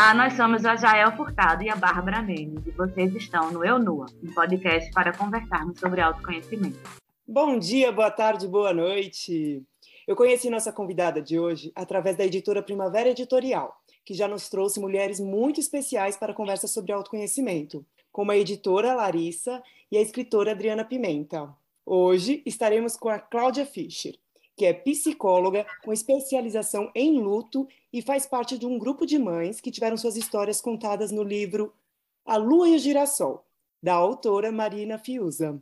Olá, nós somos a Jael Furtado e a Bárbara Mendes e vocês estão no Eu Nua, um podcast para conversarmos sobre autoconhecimento. Bom dia, boa tarde, boa noite. Eu conheci nossa convidada de hoje através da editora Primavera Editorial, que já nos trouxe mulheres muito especiais para conversa sobre autoconhecimento, como a editora Larissa e a escritora Adriana Pimenta. Hoje estaremos com a Cláudia Fischer, que é psicóloga com especialização em luto e faz parte de um grupo de mães que tiveram suas histórias contadas no livro A Lua e o Girassol, da autora Marina Fiuza.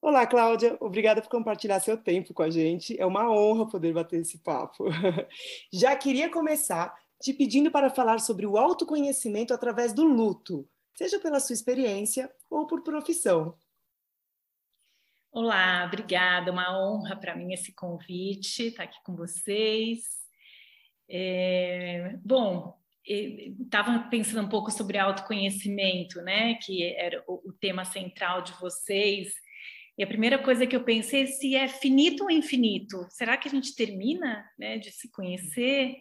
Olá, Cláudia, obrigada por compartilhar seu tempo com a gente. É uma honra poder bater esse papo. Já queria começar te pedindo para falar sobre o autoconhecimento através do luto, seja pela sua experiência ou por profissão. Olá, obrigada, uma honra para mim esse convite, estar tá aqui com vocês. É, bom, estava pensando um pouco sobre autoconhecimento, né, que era o, o, tema central de vocês, e a primeira coisa que eu pensei é se é finito ou infinito, será que a gente termina, né, de se conhecer?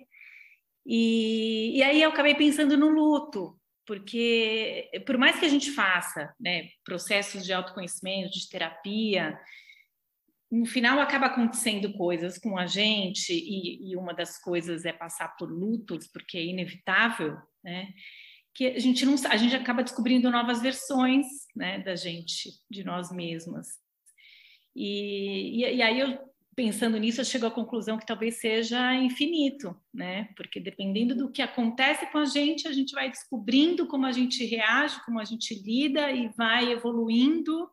E, e aí eu acabei pensando no luto, porque por mais que a gente faça né, processos de autoconhecimento, de terapia, no final acaba acontecendo coisas com a gente e, e, uma das coisas é passar por lutos, porque é inevitável, né? Que a gente não, a gente acaba descobrindo novas versões, né, da gente, de nós mesmas. E, e, e aí eu pensando nisso, eu chego à conclusão que talvez seja infinito, né? Porque dependendo do que acontece com a gente, a gente vai descobrindo como a gente reage, como a gente lida e vai evoluindo,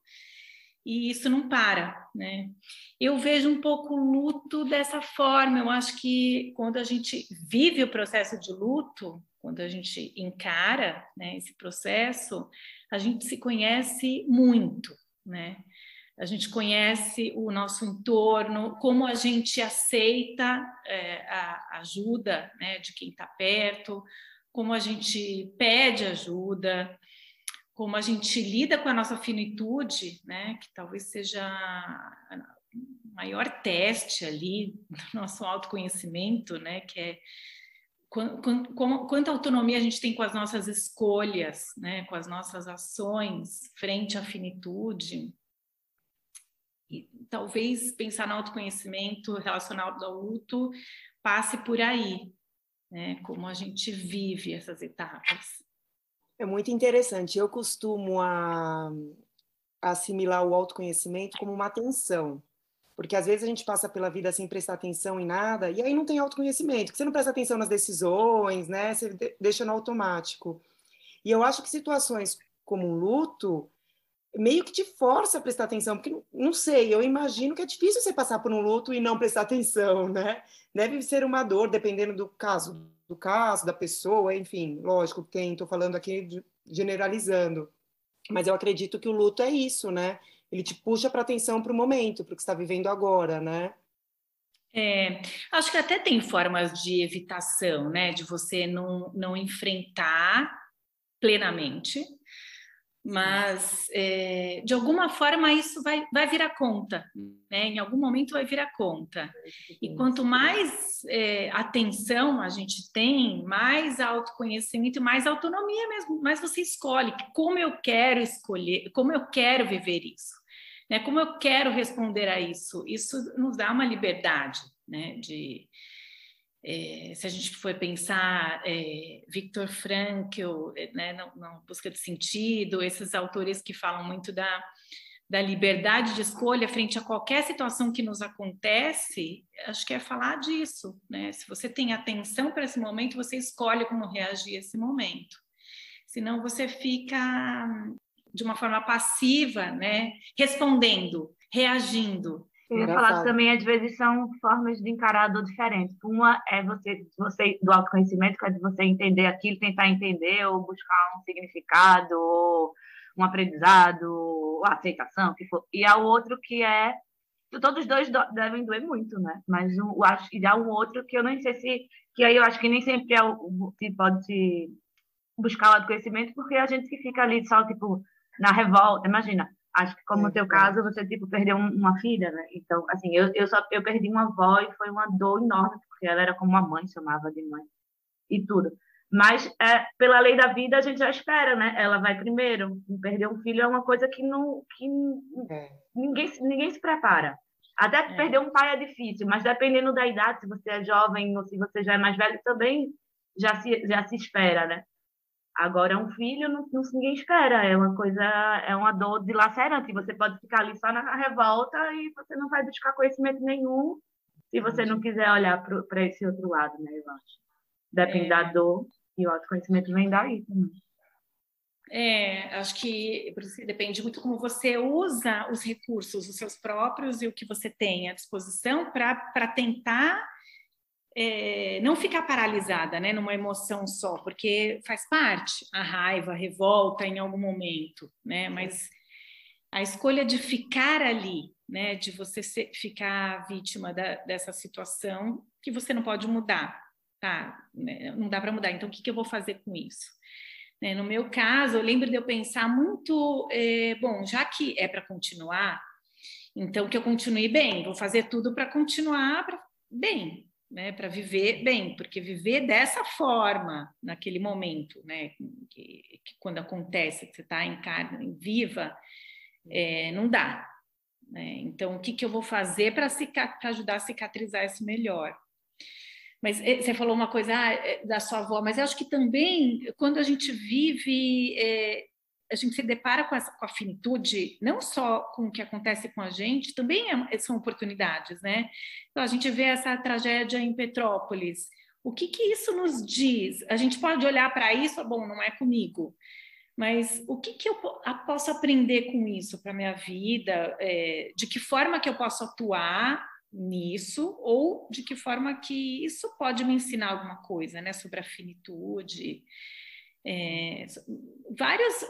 e isso não para, né? Eu vejo um pouco o luto dessa forma. Eu acho que quando a gente vive o processo de luto, quando a gente encara né, esse processo, a gente se conhece muito, né? A gente conhece o nosso entorno, como a gente aceita é, a ajuda né, de quem está perto, como a gente pede ajuda, como a gente lida com a nossa finitude, né, que talvez seja o maior teste ali do nosso autoconhecimento, né, que é quanta autonomia a gente tem com as nossas escolhas, né, com as nossas ações frente à finitude talvez pensar no autoconhecimento relacionado ao luto passe por aí, né? Como a gente vive essas etapas. É muito interessante. Eu costumo a, a assimilar o autoconhecimento como uma atenção. Porque às vezes a gente passa pela vida sem prestar atenção em nada, e aí não tem autoconhecimento, você não presta atenção nas decisões, né? Você deixa no automático. E eu acho que situações como um luto, meio que te força a prestar atenção, porque não sei, eu imagino que é difícil você passar por um luto e não prestar atenção, né? Deve ser uma dor, dependendo do caso, do caso, da pessoa, enfim, lógico, tem, estou falando aqui generalizando, mas eu acredito que o luto é isso, né? Ele te puxa para atenção para o momento, para o que está vivendo agora, né? É, acho que até tem formas de evitação, né? De você não, não enfrentar plenamente, mas é, de alguma forma isso vai, vai vir a conta, né? Em algum momento vai vir a conta. E quanto mais é, atenção a gente tem, mais autoconhecimento, mais autonomia mesmo, mais você escolhe como eu quero escolher, como eu quero viver isso, né? Como eu quero responder a isso. Isso nos dá uma liberdade, né? De é, se a gente for pensar é, Viktor Frankl, é, né, na, busca de sentido, esses autores que falam muito da, da liberdade de escolha frente a qualquer situação que nos acontece, acho que é falar disso, né? Se você tem atenção para esse momento, você escolhe como reagir a esse momento. Senão você fica de uma forma passiva, né? Respondendo, reagindo, eu ia falar que também, às vezes, são formas de encarar a dor diferentes. Uma é você, você do autoconhecimento, que é de você entender aquilo, tentar entender, ou buscar um significado, ou um aprendizado, ou aceitação, que for. E há o outro que é. Todos os dois devem doer muito, né? Mas um, acho que há um outro que eu não sei se. Que aí eu acho que nem sempre é o, se pode se buscar o autoconhecimento, porque a gente que fica ali só, tipo, na revolta. Imagina, Acho que como no teu caso, você tipo perdeu uma filha, né? Então, assim, eu, eu só eu perdi uma avó e foi uma dor enorme, porque ela era como uma mãe, chamava de mãe e tudo. Mas, é, pela lei da vida, a gente já espera, né? Ela vai primeiro. Perder um filho é uma coisa que, não, que é. ninguém, ninguém se prepara. Até é. perder um pai é difícil, mas dependendo da idade, se você é jovem ou se você já é mais velho, também já se, já se espera, né? Agora, um filho, não, não, ninguém espera. É uma coisa, é uma dor dilacerante. Você pode ficar ali só na revolta e você não vai buscar conhecimento nenhum se você não quiser olhar para esse outro lado, né, eu acho. Depende é. da dor e o autoconhecimento vem daí também. É, acho que depende muito como você usa os recursos, os seus próprios e o que você tem à disposição para tentar é, não ficar paralisada né, numa emoção só, porque faz parte a raiva, a revolta em algum momento, né? Mas a escolha de ficar ali, né, de você ser, ficar vítima da, dessa situação que você não pode mudar, tá? Né, não dá para mudar. Então, o que, que eu vou fazer com isso? Né, no meu caso, eu lembro de eu pensar muito, é, bom, já que é para continuar, então que eu continue bem, vou fazer tudo para continuar pra, bem, né, para viver bem, porque viver dessa forma naquele momento, né, que, que quando acontece, que você está em carne viva, é, não dá. Né? Então, o que, que eu vou fazer para ajudar a cicatrizar isso melhor? Mas eh, você falou uma coisa ah, eh, da sua avó, mas eu acho que também quando a gente vive, é, a gente se depara com, essa, com a finitude, não só com o que acontece com a gente, também é, são oportunidades, né? Então a gente vê essa tragédia em Petrópolis. O que, que isso nos diz? A gente pode olhar para isso, bom, não é comigo, mas o que, que eu posso aprender com isso para minha vida? É, de que forma que eu posso atuar nisso ou de que forma que isso pode me ensinar alguma coisa, né, sobre a finitude, é, várias,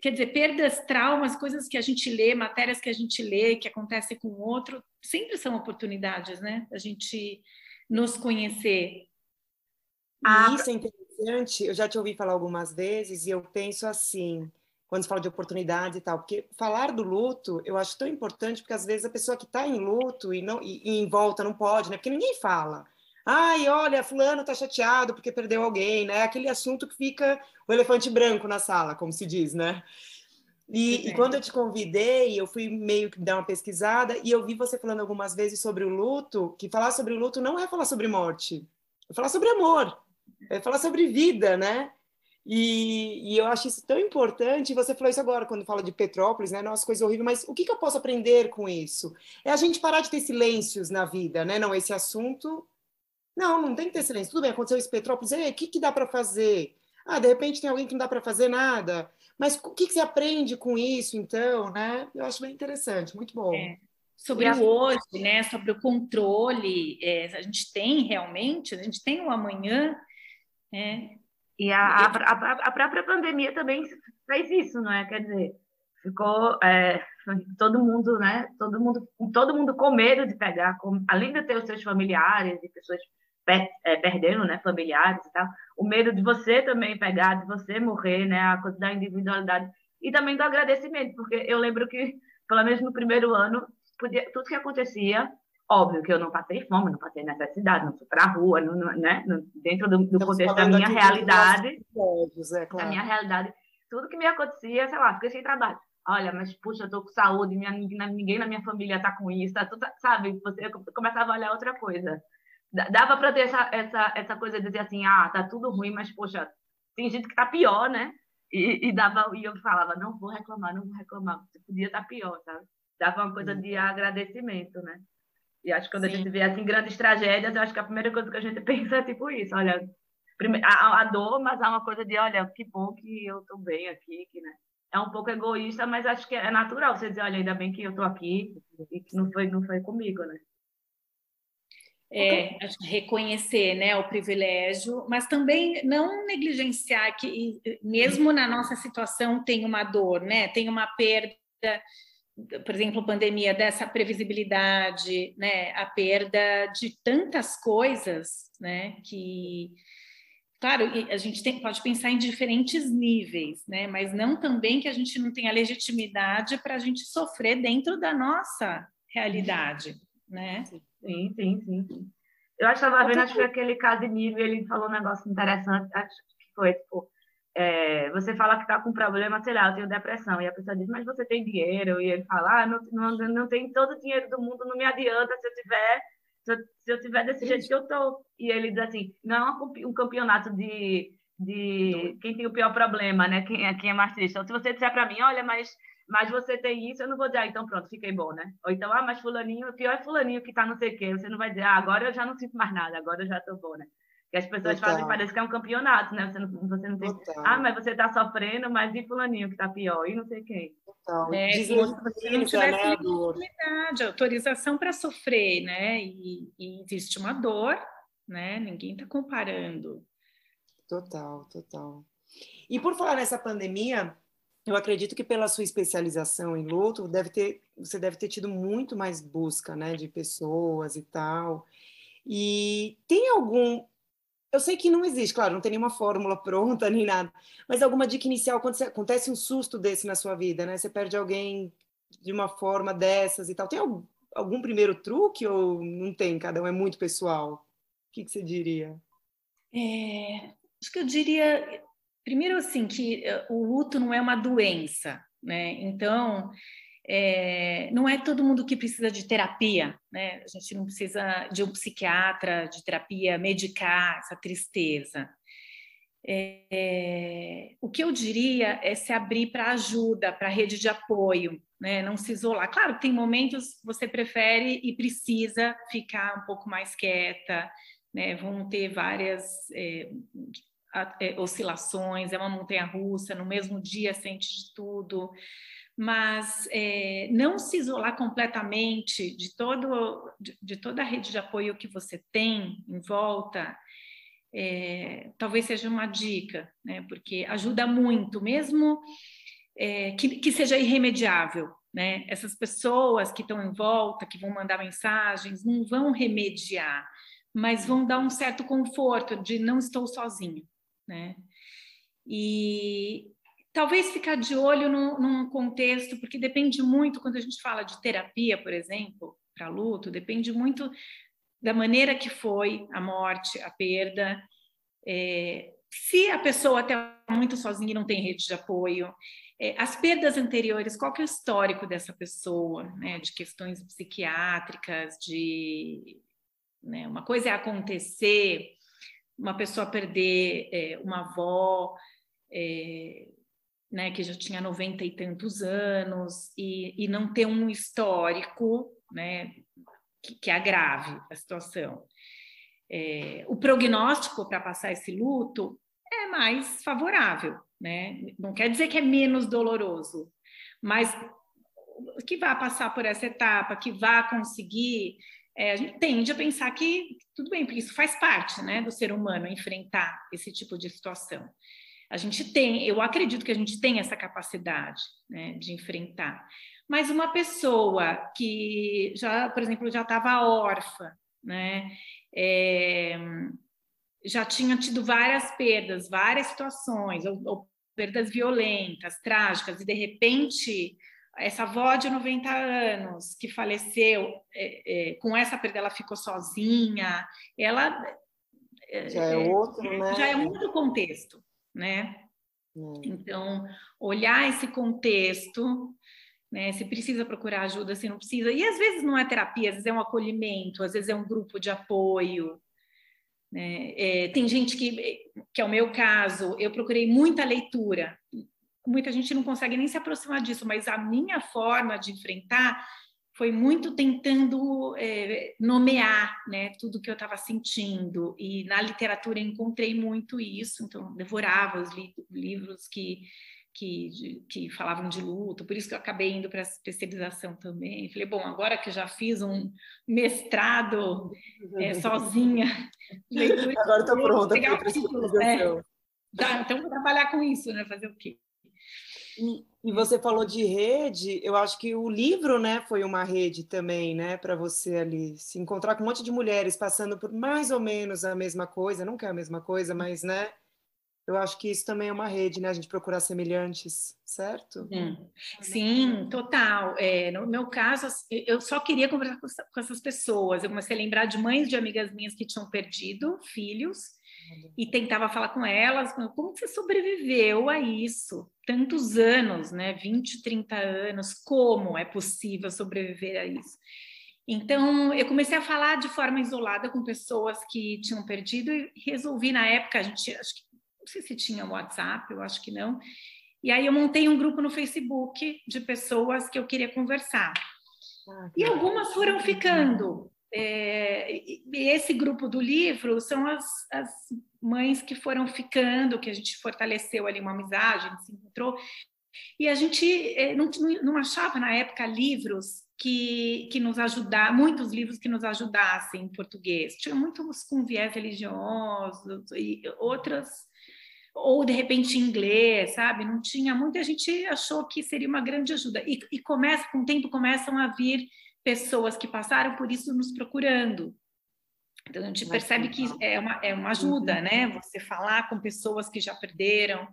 quer dizer, perdas, traumas, coisas que a gente lê, matérias que a gente lê, que acontece com o outro, sempre são oportunidades, né, a gente nos conhecer. Ah, isso é interessante, eu já te ouvi falar algumas vezes e eu penso assim, quando se fala de oportunidades e tal, porque falar do luto eu acho tão importante, porque às vezes a pessoa que está em luto e, não, e, e, em volta não pode, né? Porque ninguém fala. Ai, olha, fulano está chateado porque perdeu alguém, né? Aquele assunto que fica o elefante branco na sala, como se diz, né? E, e, quando eu te convidei, eu fui meio que dar uma pesquisada e eu vi você falando algumas vezes sobre o luto, que falar sobre o luto não é falar sobre morte, é falar sobre amor, é falar sobre vida, né? E, e, eu acho isso tão importante. Você falou isso agora, quando fala de Petrópolis, né? Nossa, coisa horrível, mas o que, que eu posso aprender com isso? É a gente parar de ter silêncios na vida, né? Não, esse assunto. Não, não tem que ter silêncio. Tudo bem, aconteceu isso em Petrópolis, o que, que dá para fazer? Ah, de repente tem alguém que não dá para fazer nada. Mas o que, que você aprende com isso, então, né? Eu acho bem interessante, muito bom. É sobre o hoje, né? Sobre o controle, é, a gente tem realmente, a gente tem o amanhã, né? E a, a, a, a, própria pandemia também fez isso, não é? Quer dizer, ficou é, todo mundo, né? Todo mundo, todo mundo com medo de pegar, com, além de ter os seus familiares e pessoas perdendo, né? Familiares e tal, o medo de você também pegar, de você morrer, né? A coisa da individualidade e também do agradecimento, porque eu lembro que, pelo menos no primeiro ano, podia, tudo que acontecia Óbvio que eu não passei fome, não passei necessidade, não fui para a rua, não, não, né? dentro do, do contexto da minha realidade, povos, é, claro. da minha realidade, tudo que me acontecia, sei lá, fiquei sem trabalho. Olha, mas puxa, eu tô com saúde, minha, ninguém na minha família tá com isso, tá tudo, sabe? Você começava a olhar outra coisa. Dava para ter essa, essa, essa coisa de dizer assim, ah, tá tudo ruim, mas poxa, tem gente que tá pior, né? E, e, dava, e eu falava, não vou reclamar, não vou reclamar, podia estar tá pior, sabe? Dava uma coisa de agradecimento, né? E acho que quando Sim. a gente vê assim grandes tragédias, eu acho que a primeira coisa que a gente pensa é tipo isso, olha, a, a dor, mas há uma coisa de, olha, que bom que eu estou bem aqui, que, né? É um pouco egoísta, mas acho que é natural você dizer, olha, ainda bem que eu estou aqui e que não foi, não foi comigo, né? É, reconhecer né, o privilégio, mas também não negligenciar que, mesmo na nossa situação, tem uma dor, né? tem uma perda por exemplo, pandemia, dessa previsibilidade, né, a perda de tantas coisas, né, que, claro, a gente tem, pode pensar em diferentes níveis, né, mas não também que a gente não tenha legitimidade para a gente sofrer dentro da nossa realidade, né? Sim, sim, sim. sim. Eu acho que estava vendo, acho que aquele Casimiro, ele falou um negócio interessante, acho que foi, tipo, é, você fala que está com problema, sei lá, eu tenho depressão, e a pessoa diz, mas você tem dinheiro, e ele fala, ah, não, não, não tem todo o dinheiro do mundo, não me adianta se eu tiver, se eu, se eu tiver desse jeito que eu tô. E ele diz assim, não é um campeonato de, de quem tem o pior problema, né, quem, é, quem é mais triste. Então, se você disser para mim, olha, mas mas você tem isso, eu não vou dizer, ah, então pronto, fiquei bom, né? Ou então, ah, mas fulaninho, pior é fulaninho que tá não sei o quê. Você não vai dizer, ah, agora eu já não sinto mais nada, agora eu já tô bom, né? Que as pessoas Total. fazem, parece que é um campeonato, né? Você não, você não tem. Total. Ah, mas você tá sofrendo, mas e fulaninho que tá pior? E não sei quem. Total. É, se você não tivesse né, autorização para sofrer, né? E, e existe uma dor, né? Ninguém tá comparando. Total, total. E por falar nessa pandemia, eu acredito que pela sua especialização em luto, deve ter, você deve ter tido muito mais busca, né, de pessoas e tal. E tem algum, eu sei que não existe, claro, não tem nenhuma fórmula pronta nem nada, mas alguma dica inicial quando acontece um susto desse na sua vida, né? Você perde alguém de uma forma dessas e tal. Tem algum, algum primeiro truque ou não tem? Cada um é muito pessoal. O que, que você diria? É, acho que eu diria Primeiro, assim, que eh, o luto não é uma doença, né? Então, é, não é todo mundo que precisa de terapia, né? A gente não precisa de um psiquiatra, de terapia, medicar essa tristeza. É, o que eu diria é se abrir para ajuda, para rede de apoio, né? Não se isolar. Claro, tem momentos que você prefere e precisa ficar um pouco mais quieta, né? Vão ter várias é, oscilações, é uma montanha russa, no mesmo dia sente de tudo, mas é, não se isolar completamente de, todo, de, de, toda a rede de apoio que você tem em volta, é, talvez seja uma dica, né? porque ajuda muito, mesmo é, que, que seja irremediável. Né? Essas pessoas que estão em volta, que vão mandar mensagens, não vão remediar, mas vão dar um certo conforto de não estou sozinho né? E talvez ficar de olho num, num contexto, porque depende muito, quando a gente fala de terapia, por exemplo, para luto, depende muito da maneira que foi a morte, a perda. É, se a pessoa está muito sozinha e não tem rede de apoio, é, as perdas anteriores, qual que é o histórico dessa pessoa, né, de questões psiquiátricas, de né, uma coisa é acontecer uma pessoa perder é, uma avó é, né, que já tinha noventa e tantos anos e, e não ter um histórico né, que, que agrave a situação. É, o prognóstico para passar esse luto é mais favorável, né? Não quer dizer que é menos doloroso, mas que vai passar por essa etapa, que vai conseguir é, a gente tende a pensar que tudo bem, porque isso faz parte né, do ser humano enfrentar esse tipo de situação. A gente tem, eu acredito que a gente tem essa capacidade né, de enfrentar. Mas uma pessoa que já, por exemplo, já estava órfã, né, é, já tinha tido várias perdas, várias situações, ou, ou perdas violentas, trágicas, e de repente essa avó de 90 anos que faleceu, é, é, com essa perda ela ficou sozinha, ela é, já é, outro, né? Já é um outro contexto, né? Hum. Então, olhar esse contexto, né? Se precisa procurar ajuda, se não precisa. E às vezes não é terapia, às vezes é um acolhimento, às vezes é um grupo de apoio. Né? É, tem gente que, que é o meu caso, eu procurei muita leitura, muita gente não consegue nem se aproximar disso, mas a minha forma de enfrentar foi muito tentando é, nomear né, tudo que eu estava sentindo. E na literatura encontrei muito isso, então devorava os li livros que, que, que falavam de luto, por isso que eu acabei indo para a especialização também. Falei, bom, agora que já fiz um mestrado é, sozinha, leitura, agora estou pronta para a especialização. É, já, então vou trabalhar com isso, né? Fazer o quê? E, e, você falou de rede, eu acho que o livro, né, foi uma rede também, né, para você ali se encontrar com um monte de mulheres passando por mais ou menos a mesma coisa, nunca é a mesma coisa, mas, né, Eu acho que isso também é uma rede, né? A gente procurar semelhantes, certo? Sim, Sim total. É, no meu caso, eu só queria conversar com essas pessoas. Eu comecei a lembrar de mães de amigas minhas que tinham perdido filhos e tentava falar com elas, como você sobreviveu a isso? Tantos anos, né? 20, 30 anos, como é possível sobreviver a isso? Então, eu comecei a falar de forma isolada com pessoas que tinham perdido e resolvi, na época, a gente, acho que, não sei se tinha WhatsApp, eu acho que não, e aí eu montei um grupo no Facebook de pessoas que eu queria conversar. Ah, e algumas foram ficando, é, esse grupo do livro são as, as, mães que foram ficando, que a gente fortaleceu ali uma amizade, a gente se encontrou. E a gente é, não, não achava na época livros que, que nos ajudassem, muitos livros que nos ajudassem em português. Tinha muitos com viés religioso e outras, ou de repente em inglês, sabe? Não tinha muita gente achou que seria uma grande ajuda. E, e começa, com o tempo, começam a vir pessoas que passaram por isso nos procurando. Então, a gente percebe que é uma, é uma ajuda, uhum. né? Você falar com pessoas que já perderam.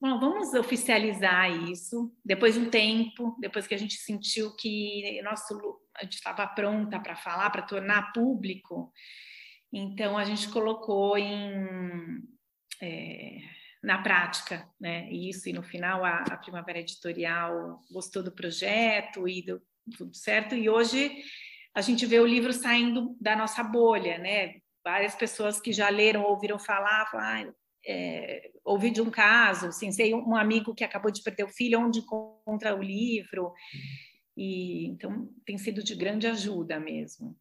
Bom, vamos oficializar isso. Depois de um tempo, depois que a gente sentiu que nosso, a gente estava pronta para falar, para tornar público, então a gente colocou em, é, na prática, né? Isso, e no final a, a Primavera Editorial gostou do projeto e do, tudo certo. E hoje a gente vê o livro saindo da nossa bolha, né? Várias pessoas que já leram, ouviram falar, falam, ah, é, ouvi de um caso, assim, sei um amigo que acabou de perder o filho, onde encontra o livro. E então tem sido de grande ajuda mesmo.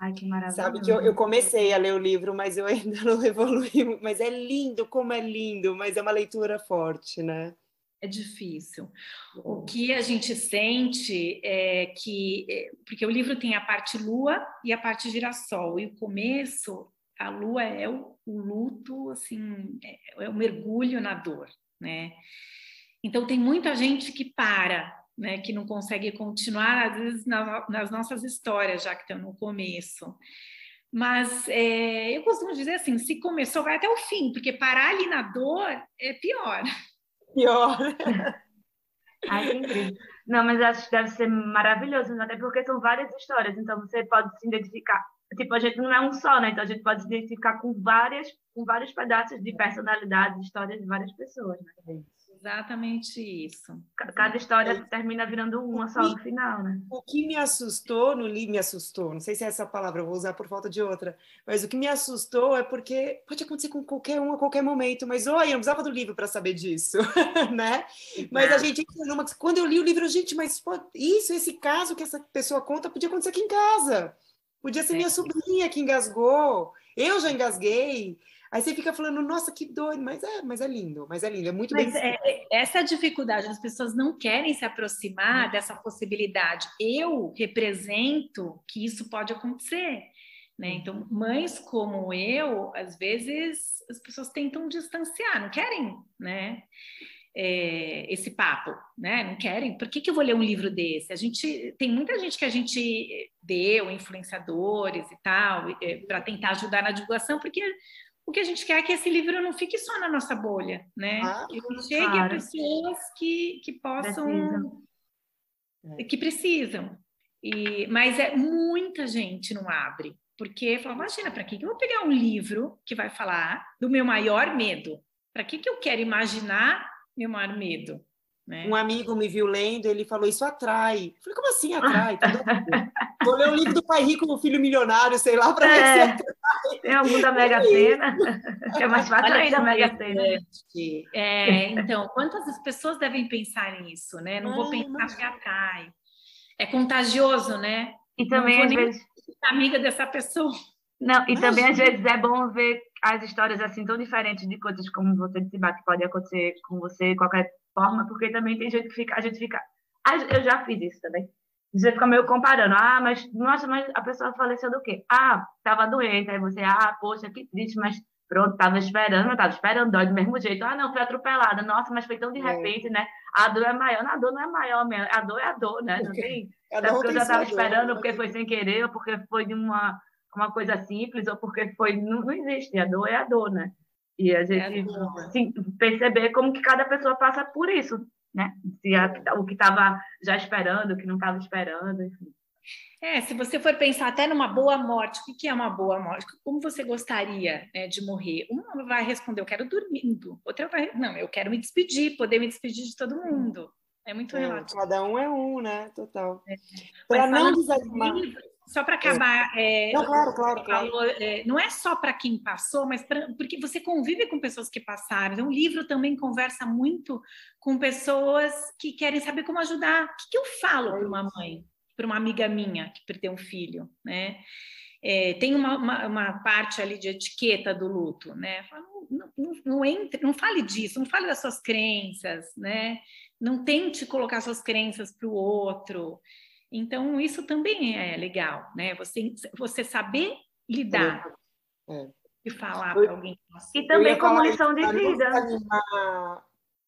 Ai, que maravilha. Sabe que eu, eu, comecei a ler o livro, mas eu ainda não evolui. Mas é lindo, como é lindo, mas é uma leitura forte, né? É difícil. O que a gente sente é que, é, porque o livro tem a parte lua e a parte girassol, e o começo, a lua é o, o luto, assim, é, é, o mergulho na dor, né? Então tem muita gente que para, né, que não consegue continuar, às vezes, na, nas nossas histórias, já que estão no começo. Mas é, eu costumo dizer assim: se começou, vai até o fim, porque parar ali na dor é pior pior. Ai, que incrível. Não, mas acho que deve ser maravilhoso, até porque são várias histórias, então você pode se identificar. Tipo, a gente não é um só, né? Então a gente pode se identificar com várias, com vários pedaços de personalidade, histórias de várias pessoas, né? Exatamente isso. Cada história é. termina virando uma só no final, né? O que me assustou no livro, me assustou, não sei se é essa palavra, eu vou usar por falta de outra, mas o que me assustou é porque pode acontecer com qualquer um a qualquer momento, mas oi, eu não precisava do livro para saber disso, né? Mas a gente, quando eu li o livro, gente, mas isso, esse caso que essa pessoa conta, podia acontecer aqui em casa. Podia ser minha sobrinha que engasgou, eu já engasguei. Aí você fica falando, nossa, que doido, mas é, mas é lindo, mas é lindo, é muito mas bem. É, essa dificuldade, as pessoas não querem se aproximar dessa possibilidade. Eu represento que isso pode acontecer. Né? Então, mães como eu, às vezes as pessoas tentam distanciar, não querem, né? É, esse papo, né? Não querem. Por que, que eu vou ler um livro desse? A gente tem muita gente que a gente deu, influenciadores e tal, é, para tentar ajudar na divulgação, porque o que a gente quer é que esse livro não fique só na nossa bolha, né? Ah, que chegue claro. a pessoas que, que possam, precisam. É. que precisam. E, mas é muita gente não abre, porque fala, imagina, para que eu vou pegar um livro que vai falar do meu maior medo? Para que, que eu quero imaginar meu maior medo? Né? Um amigo me viu lendo, ele falou, isso atrai. Eu falei, como assim atrai? Tá Vou ler o livro do Pai Rico, o Filho Milionário, sei lá, para é, ver se Tem algum da Mega Sena? É mais fácil ainda a Mega Sena. É, então, quantas pessoas devem pensar nisso, né? Não vou pensar mas... que atrai. É contagioso, né? E também, às vezes... amiga dessa pessoa. Não, e também, às vezes, é bom ver as histórias assim tão diferentes de coisas como você disse, que pode acontecer com você de qualquer forma, porque também tem gente que fica, a gente fica. Eu já fiz isso também você fica meio comparando. Ah, mas, nossa, mas a pessoa faleceu do quê? Ah, estava doente. Aí você, ah, poxa, que triste, mas pronto, estava esperando, estava esperando, dói do mesmo jeito. Ah, não, foi atropelada. Nossa, mas foi tão de é. repente, é. né? A dor é maior. Não, a dor não é maior mesmo. A dor é a dor, né? Não tem. É porque eu já estava esperando, porque foi sem querer, ou porque foi de uma, uma coisa simples, ou porque foi. Não, não existe. A dor é a dor, né? E a gente é, assim, perceber como que cada pessoa passa por isso, né? Se a, o que estava já esperando, o que não estava esperando, enfim. É, se você for pensar até numa boa morte, o que é uma boa morte? Como você gostaria né, de morrer? Uma vai responder, eu quero dormindo. Outra vai, não, eu quero me despedir, poder me despedir de todo mundo. É muito é, relativo. Cada um é um, né? Total. É. Para não desanimar. Só para acabar, é. É, não, claro, claro, claro. Falou, é, não é só para quem passou, mas pra, porque você convive com pessoas que passaram. Então, o livro também conversa muito com pessoas que querem saber como ajudar. O que, que eu falo para uma mãe, para uma amiga minha que perdeu um filho, né? É, tem uma, uma, uma, parte ali de etiqueta do luto, né? Não, não, não, entre, não fale disso, não fale das suas crenças, né? Não tente colocar suas crenças para o outro. Então, isso também é legal, né? Você, você saber lidar é. e falar para alguém. E também como lição de vida.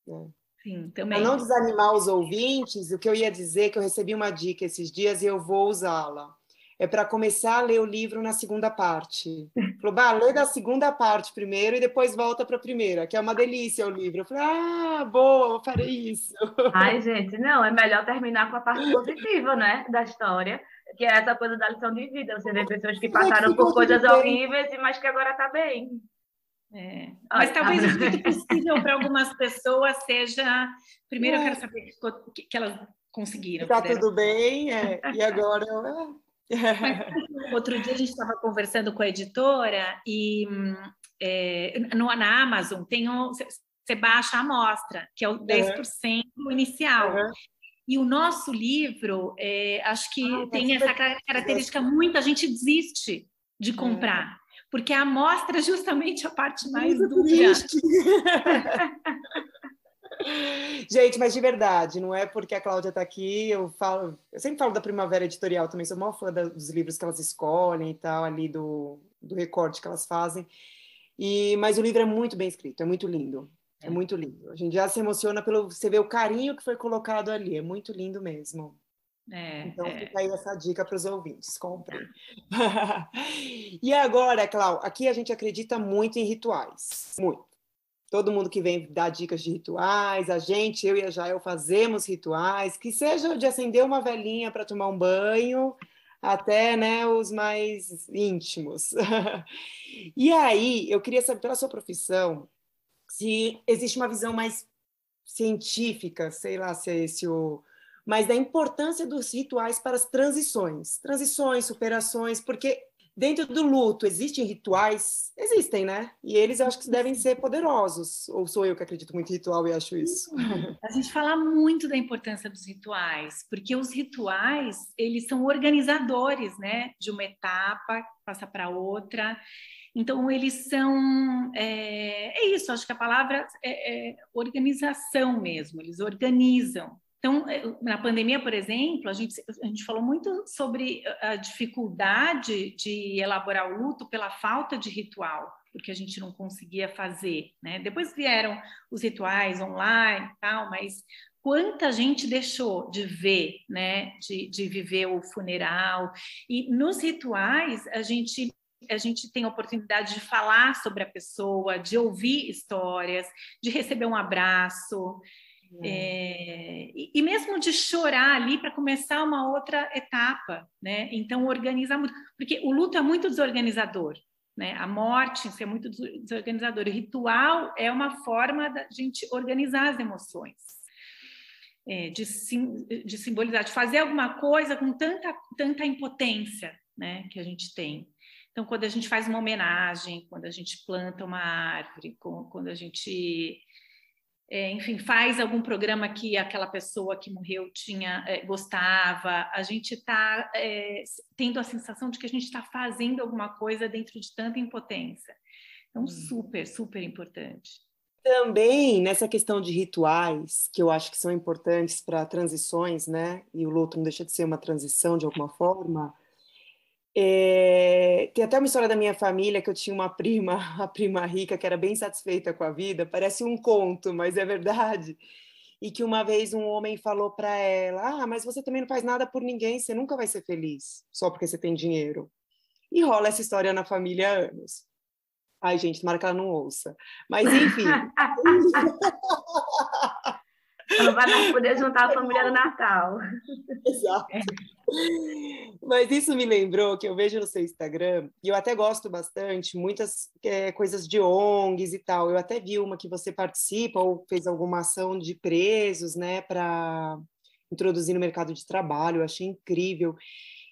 É. Sim, também. Para não desanimar os ouvintes, o que eu ia dizer é que eu recebi uma dica esses dias e eu vou usá-la é para começar a ler o livro na segunda parte. Falou, bah, lê da segunda parte primeiro e depois volta para a primeira, que é uma delícia o livro. Eu falei, ah, boa, eu farei isso. Ai, gente, não, é melhor terminar com a parte positiva, né, da história, que é essa coisa da lição de vida. Você vê pessoas que passaram por coisas horríveis, mas que agora está bem. É. Mas tá talvez o que possível para algumas pessoas seja. Primeiro, é. eu quero saber que, que elas conseguiram. Está tudo bem, é. e agora eu. É. Outro dia a gente estava conversando com a editora e é, no, na Amazon tem um, você baixa a amostra, que é o 10% uhum. inicial. Uhum. E o nosso livro, é, acho que ah, tem essa característica, muita gente desiste de comprar, uhum. porque a amostra é justamente a parte mais dura. Gente, mas de verdade, não é porque a Cláudia está aqui, eu falo, eu sempre falo da Primavera Editorial também, sou maior fã dos livros que elas escolhem e tal, ali do, do recorte que elas fazem. E, mas o livro é muito bem escrito, é muito lindo. É, muito lindo. A gente já se emociona pelo você ver o carinho que foi colocado ali, é muito lindo mesmo. É, então é. fica aí essa dica para os ouvintes, comprem. e agora, Clau, aqui a gente acredita muito em rituais, muito todo mundo que vem dar dicas de rituais, a gente, eu e a Jael, fazemos rituais, que seja de acender uma velhinha para tomar um banho, até né, os mais íntimos. e aí, eu queria saber, pela sua profissão, se existe uma visão mais científica, sei lá se é esse o. Mas da importância dos rituais para as transições, transições, superações, porque Dentro do luto, existem rituais? Existem, né? E eles acho que devem ser poderosos. Ou sou eu que acredito muito em ritual e acho isso? A gente fala muito da importância dos rituais, porque os rituais, eles são organizadores, né? De uma etapa, passa para outra. Então, eles são. É, é, isso, acho que a palavra é, é organização mesmo, eles organizam. Então, eh, na pandemia, por exemplo, a gente, a gente falou muito sobre a dificuldade de elaborar o luto pela falta de ritual, porque a gente não conseguia fazer. Né? Depois vieram os rituais online tal, mas quanta gente deixou de ver, né? de, de viver o funeral. E nos rituais, a gente a gente tem a oportunidade de falar sobre a pessoa, de ouvir histórias, de receber um abraço, é, e, e, mesmo de chorar ali para começar uma outra etapa, né? Então, organizar muito, porque o luto é muito desorganizador, né? A morte é muito desorganizador. O ritual é uma forma da gente organizar as emoções, é, de, sim, de simbolizar, de fazer alguma coisa com tanta, tanta impotência, né? Que a gente tem. Então, quando a gente faz uma homenagem, quando a gente planta uma árvore, quando a gente é, enfim, faz algum programa que aquela pessoa que morreu tinha é, gostava, a gente está é, tendo a sensação de que a gente está fazendo alguma coisa dentro de tanta impotência. Então, hum. super, super importante. Também nessa questão de rituais, que eu acho que são importantes para transições, né? E o luto não deixa de ser uma transição de alguma forma é, tem até uma história da minha família que eu tinha uma prima, a prima rica, que era bem satisfeita com a vida. Parece um conto, mas é verdade. E que uma vez um homem falou para ela: Ah, mas você também não faz nada por ninguém, você nunca vai ser feliz só porque você tem dinheiro. E rola essa história na família há anos. Ai, gente, tomara que ela não ouça. Mas, enfim. Não vai mais poder juntar a família no Natal. Exato. Mas isso me lembrou que eu vejo no seu Instagram, e eu até gosto bastante, muitas é, coisas de ONGs e tal. Eu até vi uma que você participa ou fez alguma ação de presos, né, para introduzir no mercado de trabalho. Eu achei incrível.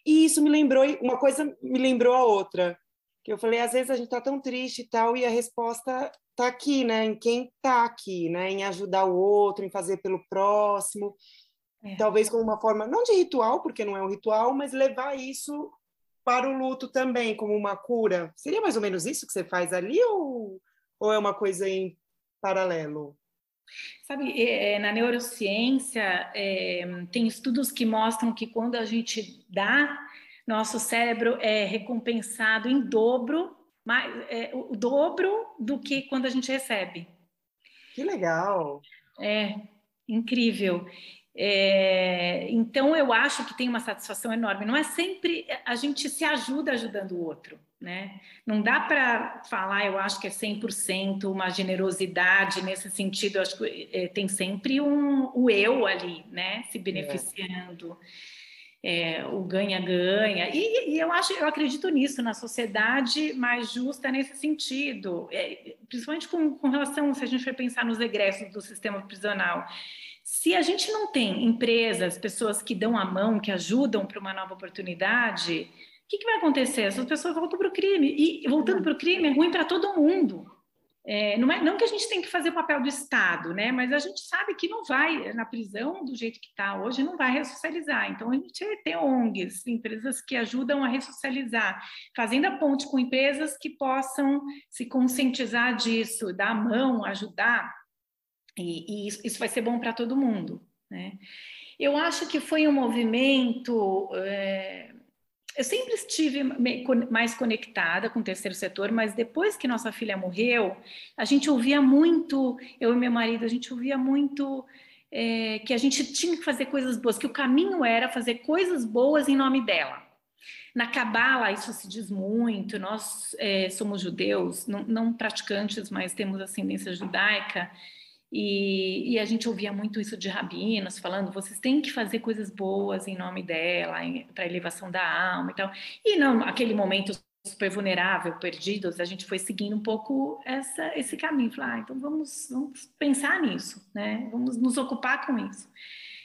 E isso me lembrou, uma coisa me lembrou a outra. Que eu falei, às vezes a gente tá tão triste e tal, e a resposta tá aqui, né? Em quem tá aqui, né? Em ajudar o outro, em fazer pelo próximo. É. Talvez como uma forma, não de ritual, porque não é um ritual, mas levar isso para o luto também, como uma cura. Seria mais ou menos isso que você faz ali, ou, ou é uma coisa em paralelo? Sabe, é, na neurociência, é, tem estudos que mostram que quando a gente dá, nosso cérebro é recompensado em dobro, mais, é, o dobro do que quando a gente recebe. Que legal! É, incrível. É, então, eu acho que tem uma satisfação enorme. Não é sempre a gente se ajuda ajudando o outro, né? Não dá para falar, eu acho que é 100% uma generosidade nesse sentido. Eu acho que é, tem sempre um, o eu ali, né? Se beneficiando. É. é o ganha-ganha. E, e, eu acho, eu acredito nisso, na sociedade mais justa nesse sentido, é, principalmente com, com relação, se a gente for pensar nos egressos do sistema prisional. Se a gente não tem empresas, pessoas que dão a mão, que ajudam para uma nova oportunidade, o que, que, vai acontecer? Essas pessoas voltam para o crime. E voltando para o crime é ruim para todo mundo. É, não, é, não que a gente tem que fazer o papel do Estado, né? Mas a gente sabe que não vai, na prisão, do jeito que está hoje, não vai ressocializar. Então, a gente tem ONGs, empresas que ajudam a ressocializar, fazendo a ponte com empresas que possam se conscientizar disso, dar a mão, ajudar e, e isso, isso vai ser bom para todo mundo. Né? Eu acho que foi um movimento. É, eu sempre estive mais conectada com o terceiro setor, mas depois que nossa filha morreu, a gente ouvia muito, eu e meu marido, a gente ouvia muito é, que a gente tinha que fazer coisas boas, que o caminho era fazer coisas boas em nome dela. Na Cabala, isso se diz muito, nós é, somos judeus, não, não praticantes, mas temos ascendência judaica, e, e, a gente ouvia muito isso de rabinos falando: vocês têm que fazer coisas boas em nome dela, para elevação da alma e tal. E não, aquele momento super vulnerável, perdidos, a gente foi seguindo um pouco essa, esse caminho. Falar, ah, então vamos, vamos pensar nisso, né? Vamos nos ocupar com isso.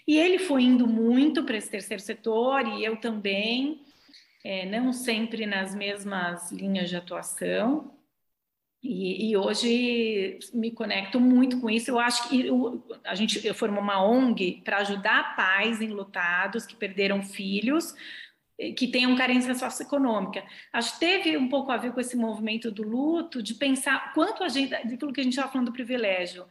E ele foi indo muito para esse terceiro setor e eu também, é, não sempre nas mesmas linhas de atuação, e, e, hoje me conecto muito com isso. Eu acho que eu, a gente formou uma ONG para ajudar pais enlutados que perderam filhos, que tenham carência socioeconômica. Acho que teve um pouco a ver com esse movimento do luto, de pensar quanto a gente, daquilo que a gente estava falando do privilégio,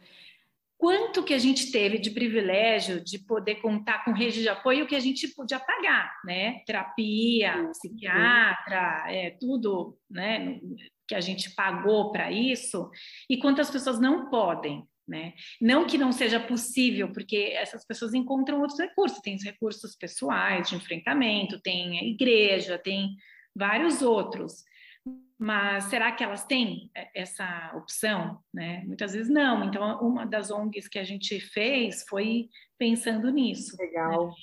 quanto que a gente teve de privilégio de poder contar com rede de apoio que a gente podia pagar, né? Terapia, psiquiatra, é, tudo, né? Que a gente pagou para isso e quantas pessoas não podem, né? Não que não seja possível, porque essas pessoas encontram outros recursos, tem os recursos pessoais de enfrentamento, tem a igreja, tem vários outros. Mas será que elas têm essa opção? Né? Muitas vezes não. Então, uma das ONGs que a gente fez foi pensando nisso. Legal, né?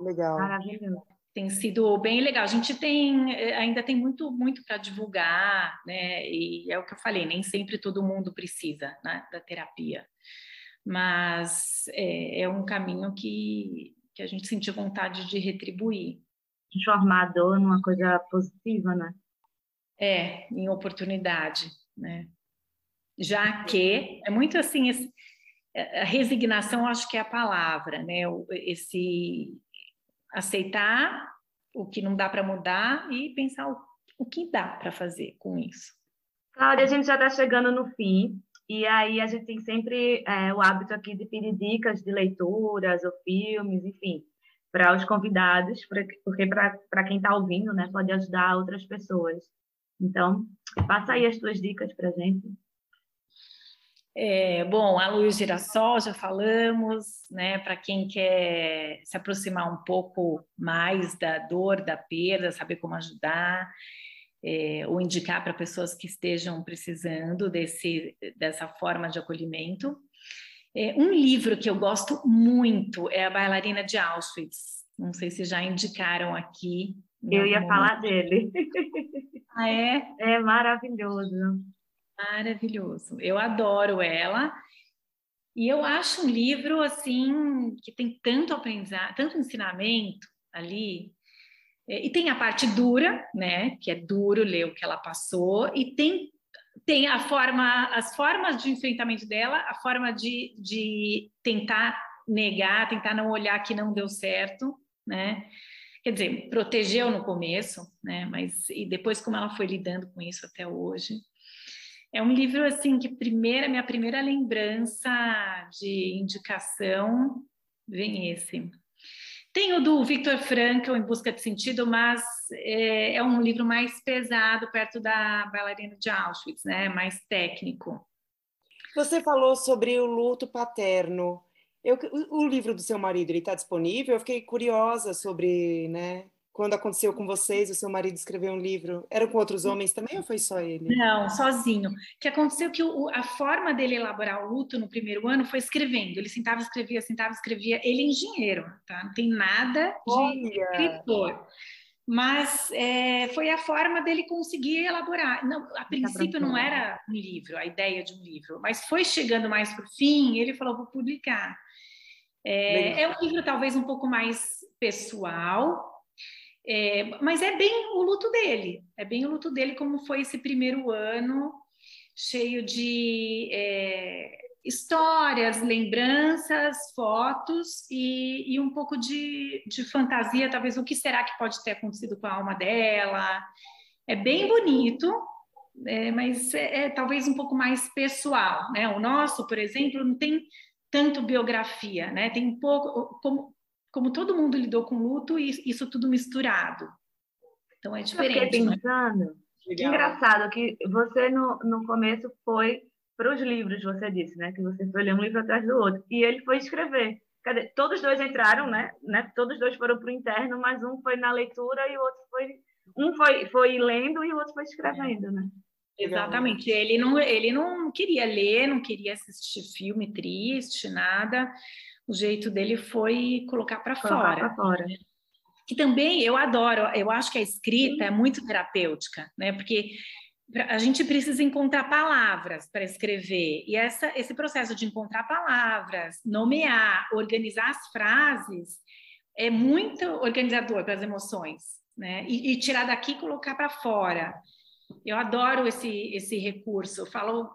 legal. Maravilhoso tem sido bem legal. A gente tem eh, ainda tem muito muito para divulgar, né? E é o que eu falei, nem sempre todo mundo precisa né, da terapia, mas é, é, um caminho que que a gente sentiu vontade de retribuir. Transformar a dor numa coisa positiva, né? É, em oportunidade, né? Já que é muito assim, esse, a resignação acho que é a palavra, né? Esse aceitar o que não dá para mudar e pensar o, o que dá para fazer com isso. Cláudia, a gente já está chegando no fim, e aí a gente tem sempre é, o hábito aqui de pedir dicas de leituras ou filmes, enfim, para os convidados, porque para quem está ouvindo, né, pode ajudar outras pessoas. Então, passa aí as tuas dicas para gente. É, bom, a luz girassol já falamos, né? Para quem quer se aproximar um pouco mais da dor, da perda, saber como ajudar. é, ou indicar para pessoas que estejam precisando desse, dessa forma de acolhimento. É, um livro que eu gosto muito é A Bailarina de Auschwitz. Não sei se já indicaram aqui. Eu ia momento. falar dele. Ah, é? É maravilhoso. Maravilhoso. Eu adoro ela. E eu acho um livro assim que tem tanto aprendizado, tanto ensinamento ali. É, e tem a parte dura, né? Que é duro ler o que ela passou, e tem tem a forma, as formas de enfrentamento dela, a forma de, de tentar negar, tentar não olhar que não deu certo, né? Quer dizer, protegeu no começo, né? Mas e depois como ela foi lidando com isso até hoje. É um livro assim que primeira minha primeira lembrança de indicação vem esse. Tem o do Victor Frankl, Em Busca de Sentido, mas é, é, um livro mais pesado, perto da bailarina de Auschwitz, né? mais técnico. Você falou sobre o luto paterno. Eu, o, o livro do seu marido está disponível? Eu fiquei curiosa sobre né, quando aconteceu com vocês, o seu marido escreveu um livro, era com outros homens também ou foi só ele? Não, sozinho. O que aconteceu que o, a forma dele elaborar o luto no primeiro ano foi escrevendo. Ele sentava, escrevia, sentava, escrevia. Ele é engenheiro, tá? Não tem nada de Olha. escritor. Mas é, foi a forma dele conseguir elaborar. Não, a princípio não era um livro, a ideia de um livro, mas foi chegando mais para o fim, ele falou, vou publicar. É, é um livro talvez um pouco mais pessoal, é, mas é bem o luto dele, é bem o luto dele como foi esse primeiro ano, cheio de é, histórias, lembranças, fotos e, e um pouco de, de, fantasia, talvez o que será que pode ter acontecido com a alma dela. É bem bonito, é, mas é, é talvez um pouco mais pessoal, né? O nosso, por exemplo, não tem tanto biografia, né? Tem um pouco, como, como todo mundo lidou com luto e isso tudo misturado. Então é diferente. Eu fiquei né? pensando, né? que engraçado que você no, no começo foi para os livros, você disse, né? Que você foi ler um livro atrás do outro. E ele foi escrever. Cadê? Todos dois entraram, né? né? Todos dois foram para o interno, mas um foi na leitura e o outro foi. Um foi, foi lendo e o outro foi escrevendo, né? Exatamente. Ele não, ele não queria ler, não queria assistir filme triste, nada o jeito dele foi colocar para fora. fora. Que também eu adoro, eu acho que a escrita Sim. é muito terapêutica, né? Porque a gente precisa encontrar palavras para escrever e essa, esse processo de encontrar palavras, nomear, organizar as frases é muito organizador para as emoções, né? E, e tirar daqui e colocar para fora. Eu adoro esse esse recurso. Eu falo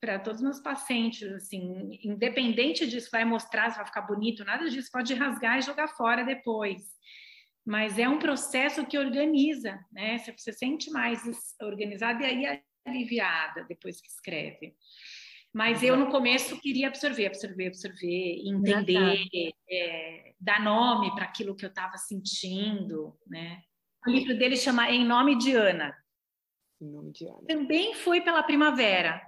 para todos os meus pacientes, assim, independente disso, vai mostrar se vai ficar bonito, nada disso, pode rasgar e jogar fora depois. Mas é um processo que organiza, né? Você se sente mais organizada e aí aliviada depois que escreve. Mas eu, no começo, queria absorver, absorver, absorver, entender, é, dar nome para aquilo que eu estava sentindo, né? O livro dele chama Em Nome de Ana. Em Nome de Ana. Também foi pela primavera.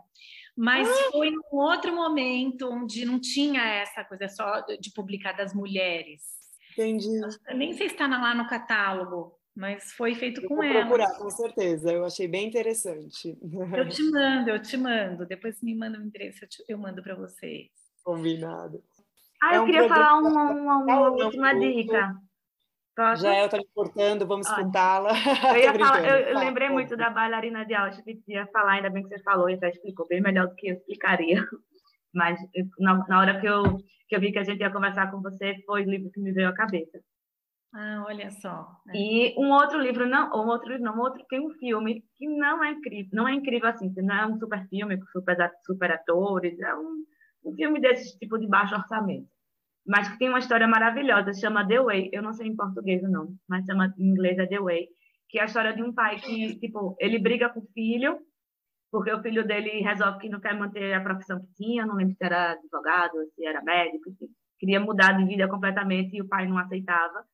Mas ah. foi num outro momento onde não tinha essa coisa só de publicar das mulheres. Entendi. nem sei se está lá no catálogo, mas foi feito eu com vou ela. procurar, com certeza. Eu achei bem interessante. Eu te mando, eu te mando. Depois me manda o endereço, eu, te, eu mando para vocês. Combinado. Ah, eu é um queria falar uma, uma, uma última dica. Posso? Já eu estou me cortando, vamos escutá-la. Eu, eu, eu lembrei muito da bailarina de Auschwitz, ia falar, ainda bem que você falou, e até explicou bem melhor do que eu explicaria. Mas na, na, hora que eu, que eu vi que a gente ia conversar com você, foi o livro que me veio à cabeça. Ah, olha só. É. E um outro livro, não, um outro livro, não, um outro tem um filme que não é incrível, não é incrível assim, não é um super filme com super, super atores, é um, um filme desse tipo de baixo orçamento mas que tem uma história maravilhosa, chama The Way. Eu não sei em português o nome, mas chama em inglês é The Way, que é a história de um pai que, tipo, ele briga com o filho, porque o filho dele resolve que não quer manter a profissão que tinha, não lembro se era advogado, se era médico, se queria mudar de vida completamente e o pai não aceitava.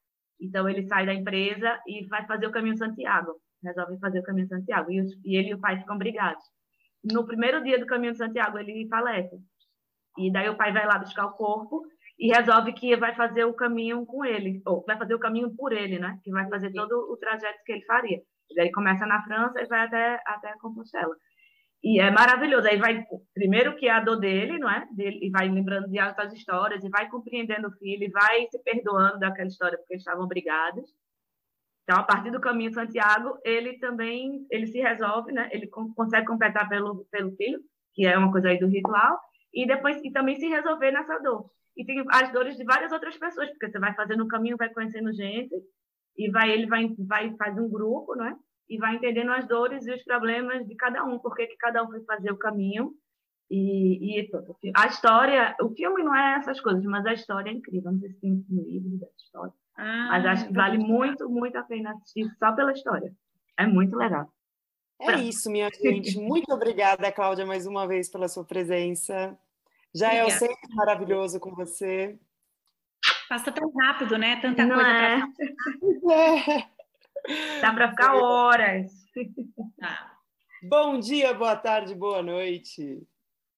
Então ele sai da empresa e vai fazer o caminho Santiago. Resolve fazer o caminho Santiago e, os, e ele e o pai ficam brigados. No primeiro dia do caminho de Santiago ele falece. E daí o pai vai lá buscar o corpo e resolve que vai fazer o caminho com ele, ou vai fazer o caminho por ele, né? Que vai fazer todo o trajeto que ele faria. E aí começa na França e vai até, até Compostela. E é maravilhoso. Aí vai, primeiro que é a dor dele, não é? Dele, e vai lembrando de outras histórias, e vai compreendendo o filho, e vai se perdoando daquela história porque eles estavam brigados. Então, a partir do caminho Santiago, ele também ele se resolve, né? Ele consegue completar pelo, pelo filho, que é uma coisa aí do ritual, e depois e também se resolver nessa dor. E tem as dores de várias outras pessoas, porque você vai fazendo o caminho, vai conhecendo gente, e vai ele vai vai faz um grupo, não é? e vai entendendo as dores e os problemas de cada um, porque que cada um foi fazer o caminho. E, e a história, o filme não é essas coisas, mas a história é incrível. Não sei se tem um livro dessa história. Ah, mas acho que vale muito, muito a pena assistir só pela história. É muito legal. É isso, minha gente. Muito obrigada, Cláudia, mais uma vez pela sua presença. Já é sempre maravilhoso com você. Passa tão rápido, né? Tanta não coisa é. para é. Dá para ficar horas. Bom dia, boa tarde, boa noite.